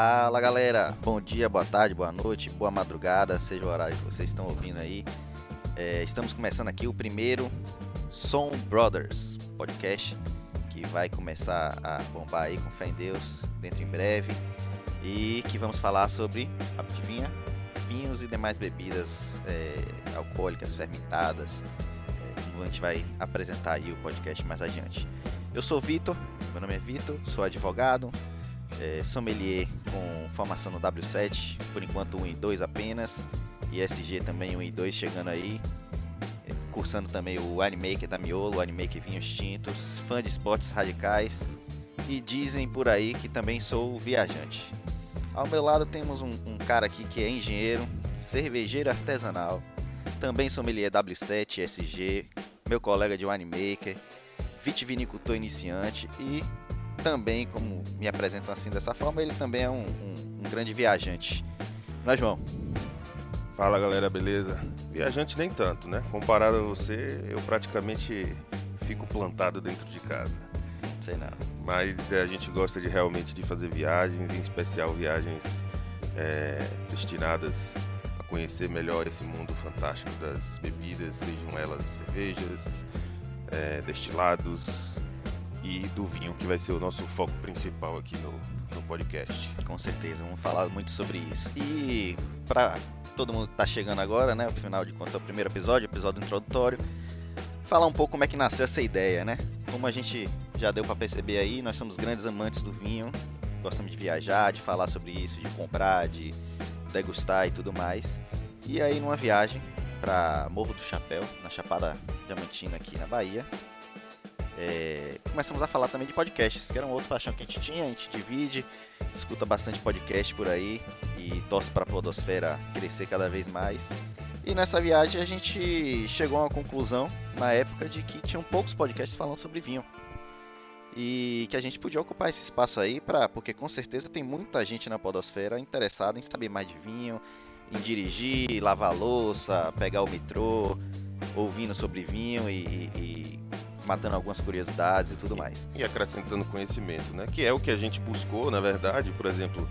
Fala galera, bom dia, boa tarde, boa noite, boa madrugada, seja o horário que vocês estão ouvindo aí. É, estamos começando aqui o primeiro Som Brothers podcast que vai começar a bombar aí com fé em Deus dentro em breve e que vamos falar sobre, adivinha, vinhos e demais bebidas é, alcoólicas, fermentadas. É, a gente vai apresentar aí o podcast mais adiante. Eu sou Vitor, meu nome é Vitor, sou advogado, é, sommelier com formação no W7, por enquanto 1 e 2 apenas, e SG também 1 e 2 chegando aí, é, cursando também o Winemaker da Miolo, Winemaker Vinhos Tintos, fã de esportes radicais, e dizem por aí que também sou viajante. Ao meu lado temos um, um cara aqui que é engenheiro, cervejeiro artesanal, também sommelier W7, SG, meu colega de winemaker, vitivinicultor iniciante e também, como me apresentam assim dessa forma, ele também é um, um, um grande viajante. Nós João. Fala galera, beleza? Viajante nem tanto, né? Comparado a você, eu praticamente fico plantado dentro de casa. Sei não. Mas é, a gente gosta de realmente de fazer viagens, em especial viagens é, destinadas a conhecer melhor esse mundo fantástico das bebidas, sejam elas cervejas, é, destilados, e do vinho, que vai ser o nosso foco principal aqui no, no podcast. Com certeza, vamos falar muito sobre isso. E para todo mundo que está chegando agora, né, final de contas, é o primeiro episódio, episódio introdutório, falar um pouco como é que nasceu essa ideia, né? Como a gente já deu para perceber aí, nós somos grandes amantes do vinho, gostamos de viajar, de falar sobre isso, de comprar, de degustar e tudo mais. E aí numa viagem para Morro do Chapéu, na Chapada Diamantina aqui na Bahia, é, começamos a falar também de podcasts, que era um outro paixão que a gente tinha, a gente divide, escuta bastante podcast por aí e torce para a podosfera crescer cada vez mais. E nessa viagem a gente chegou a uma conclusão, na época, de que tinham poucos podcasts falando sobre vinho. E que a gente podia ocupar esse espaço aí, pra, porque com certeza tem muita gente na podosfera interessada em saber mais de vinho, em dirigir, lavar louça, pegar o metrô, ouvindo sobre vinho e, e matando algumas curiosidades e tudo mais. E acrescentando conhecimento, né? Que é o que a gente buscou, na verdade, por exemplo,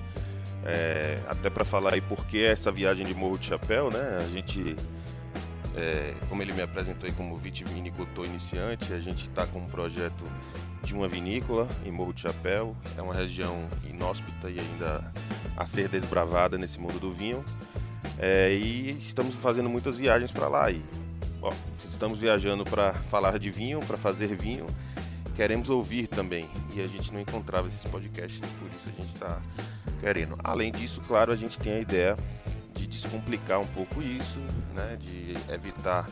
é, até para falar aí por que essa viagem de Morro de Chapéu, né? A gente, é, como ele me apresentou aí como vitivinicultor iniciante, a gente está com um projeto de uma vinícola em Morro de Chapéu. É uma região inóspita e ainda a ser desbravada nesse mundo do vinho. É, e estamos fazendo muitas viagens para lá. E Estamos viajando para falar de vinho, para fazer vinho. Queremos ouvir também. E a gente não encontrava esses podcasts, por isso a gente está querendo. Além disso, claro, a gente tem a ideia de descomplicar um pouco isso, né? de evitar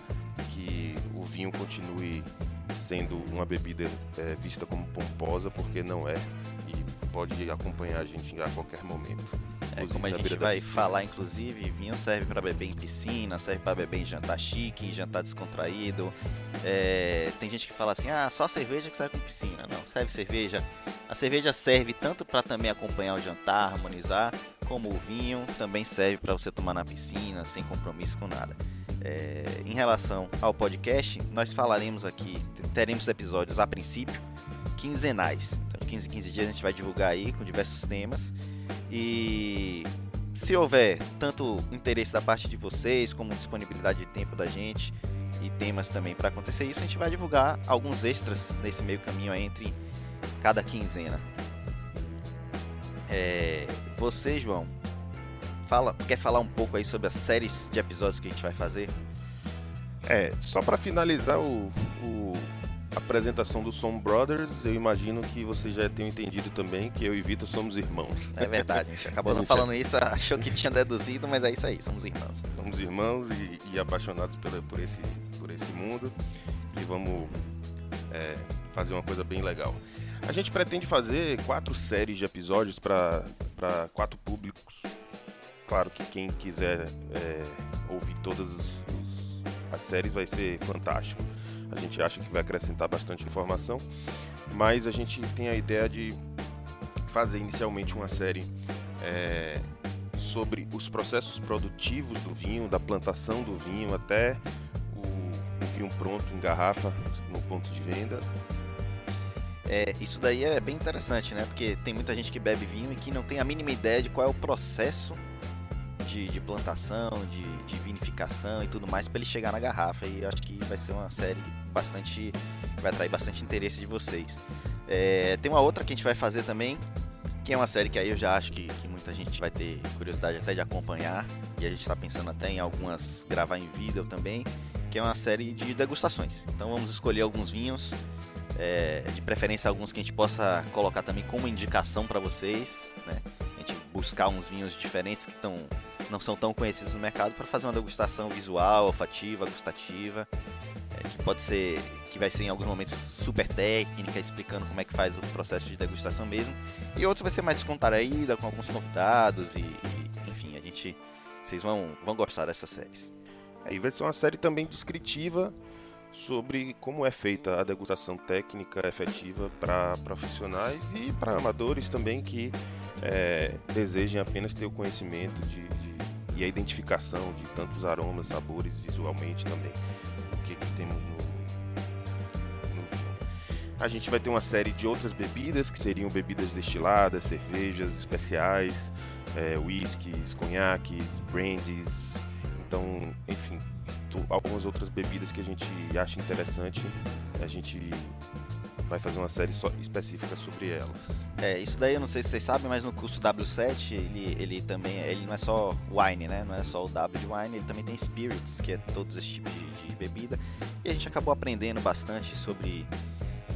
que o vinho continue sendo uma bebida é, vista como pomposa, porque não é, e pode acompanhar a gente a qualquer momento. É, como a gente vai falar, inclusive, vinho serve para beber em piscina, serve para beber em jantar chique, em jantar descontraído. É, tem gente que fala assim, ah, só cerveja que serve com piscina. Não, serve cerveja. A cerveja serve tanto para também acompanhar o jantar, harmonizar, como o vinho também serve para você tomar na piscina, sem compromisso com nada. É, em relação ao podcast, nós falaremos aqui, teremos episódios a princípio quinzenais. Então, 15 15 dias a gente vai divulgar aí com diversos temas. E se houver tanto interesse da parte de vocês, como disponibilidade de tempo da gente e temas também para acontecer isso, a gente vai divulgar alguns extras nesse meio caminho entre cada quinzena. É, você, João, fala, quer falar um pouco aí sobre as séries de episódios que a gente vai fazer? É, só para finalizar o, o apresentação do Som Brothers, eu imagino que vocês já tenham entendido também que eu e Vitor somos irmãos. É verdade, a gente acabou a gente não falando é... isso, achou que tinha deduzido, mas é isso aí, somos irmãos. Somos irmãos e, e apaixonados pela, por, esse, por esse mundo e vamos é, fazer uma coisa bem legal. A gente pretende fazer quatro séries de episódios para quatro públicos. Claro que quem quiser é, ouvir todas os, os, as séries vai ser fantástico a gente acha que vai acrescentar bastante informação, mas a gente tem a ideia de fazer inicialmente uma série é, sobre os processos produtivos do vinho, da plantação do vinho até o, o vinho pronto em garrafa no ponto de venda. É, isso daí é bem interessante, né? Porque tem muita gente que bebe vinho e que não tem a mínima ideia de qual é o processo de, de plantação, de, de, vinificação e tudo mais para ele chegar na garrafa. E acho que vai ser uma série bastante. vai atrair bastante interesse de vocês. É, tem uma outra que a gente vai fazer também, que é uma série que aí eu já acho que, que muita gente vai ter curiosidade até de acompanhar. E a gente está pensando até em algumas gravar em vídeo também, que é uma série de degustações. Então vamos escolher alguns vinhos é, de preferência alguns que a gente possa colocar também como indicação para vocês, né? A gente buscar uns vinhos diferentes que tão, não são tão conhecidos no mercado para fazer uma degustação visual, olfativa, gustativa, é, que pode ser, que vai ser em alguns momentos super técnica, explicando como é que faz o processo de degustação mesmo, e outros vai ser mais descontraída, com alguns convidados e, e enfim, a gente, vocês vão, vão gostar dessas séries. Aí vai ser uma série também descritiva sobre como é feita a degustação técnica efetiva para profissionais e para amadores também que é, desejem apenas ter o conhecimento de, de, e a identificação de tantos aromas, sabores visualmente também. O que, que temos no, no vinho. A gente vai ter uma série de outras bebidas que seriam bebidas destiladas, cervejas especiais, é, whiskies, conhaques, brandies. Então, enfim, algumas outras bebidas que a gente acha interessante, a gente vai fazer uma série só específica sobre elas. É, isso daí eu não sei se vocês sabem, mas no curso W7 ele, ele também ele não é só wine, né? Não é só o W de wine, ele também tem spirits, que é todos esses tipos de, de bebida. E a gente acabou aprendendo bastante sobre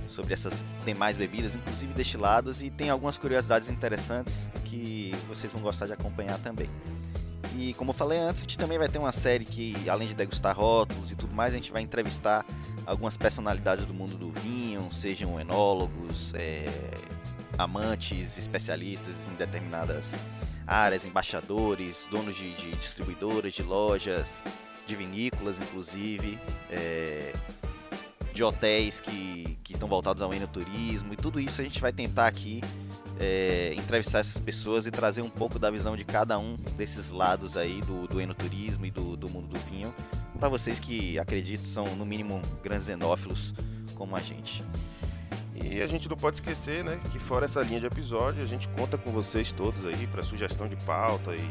sobre essas demais bebidas, inclusive destilados, e tem algumas curiosidades interessantes que vocês vão gostar de acompanhar também. E como eu falei antes, a gente também vai ter uma série que, além de degustar rótulos e tudo mais, a gente vai entrevistar algumas personalidades do mundo do vinho, sejam enólogos, é, amantes, especialistas em determinadas áreas, embaixadores, donos de, de distribuidoras, de lojas, de vinícolas, inclusive, é, de hotéis que, que estão voltados ao enoturismo, e tudo isso a gente vai tentar aqui é, entrevistar essas pessoas e trazer um pouco da visão de cada um desses lados aí do, do enoturismo e do, do mundo do vinho para vocês que acredito são no mínimo grandes enófilos como a gente. E a gente não pode esquecer, né, que fora essa linha de episódio, a gente conta com vocês todos aí para sugestão de pauta e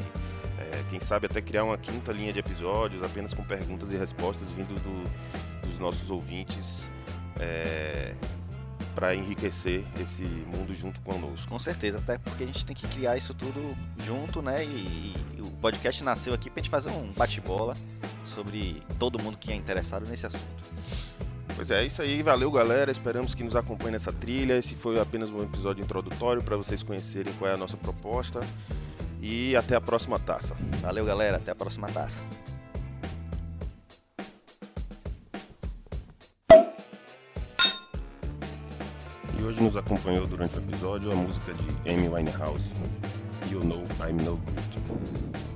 é, quem sabe até criar uma quinta linha de episódios apenas com perguntas e respostas vindo do, dos nossos ouvintes. É, para enriquecer esse mundo junto conosco. Com certeza, até porque a gente tem que criar isso tudo junto, né? E, e o podcast nasceu aqui para a gente fazer um bate-bola sobre todo mundo que é interessado nesse assunto. Pois é, é isso aí, valeu galera, esperamos que nos acompanhe nessa trilha. Esse foi apenas um episódio introdutório para vocês conhecerem qual é a nossa proposta. E até a próxima taça. Valeu galera, até a próxima taça. E hoje nos acompanhou durante o episódio a música de Amy Winehouse, You Know I'm No Good.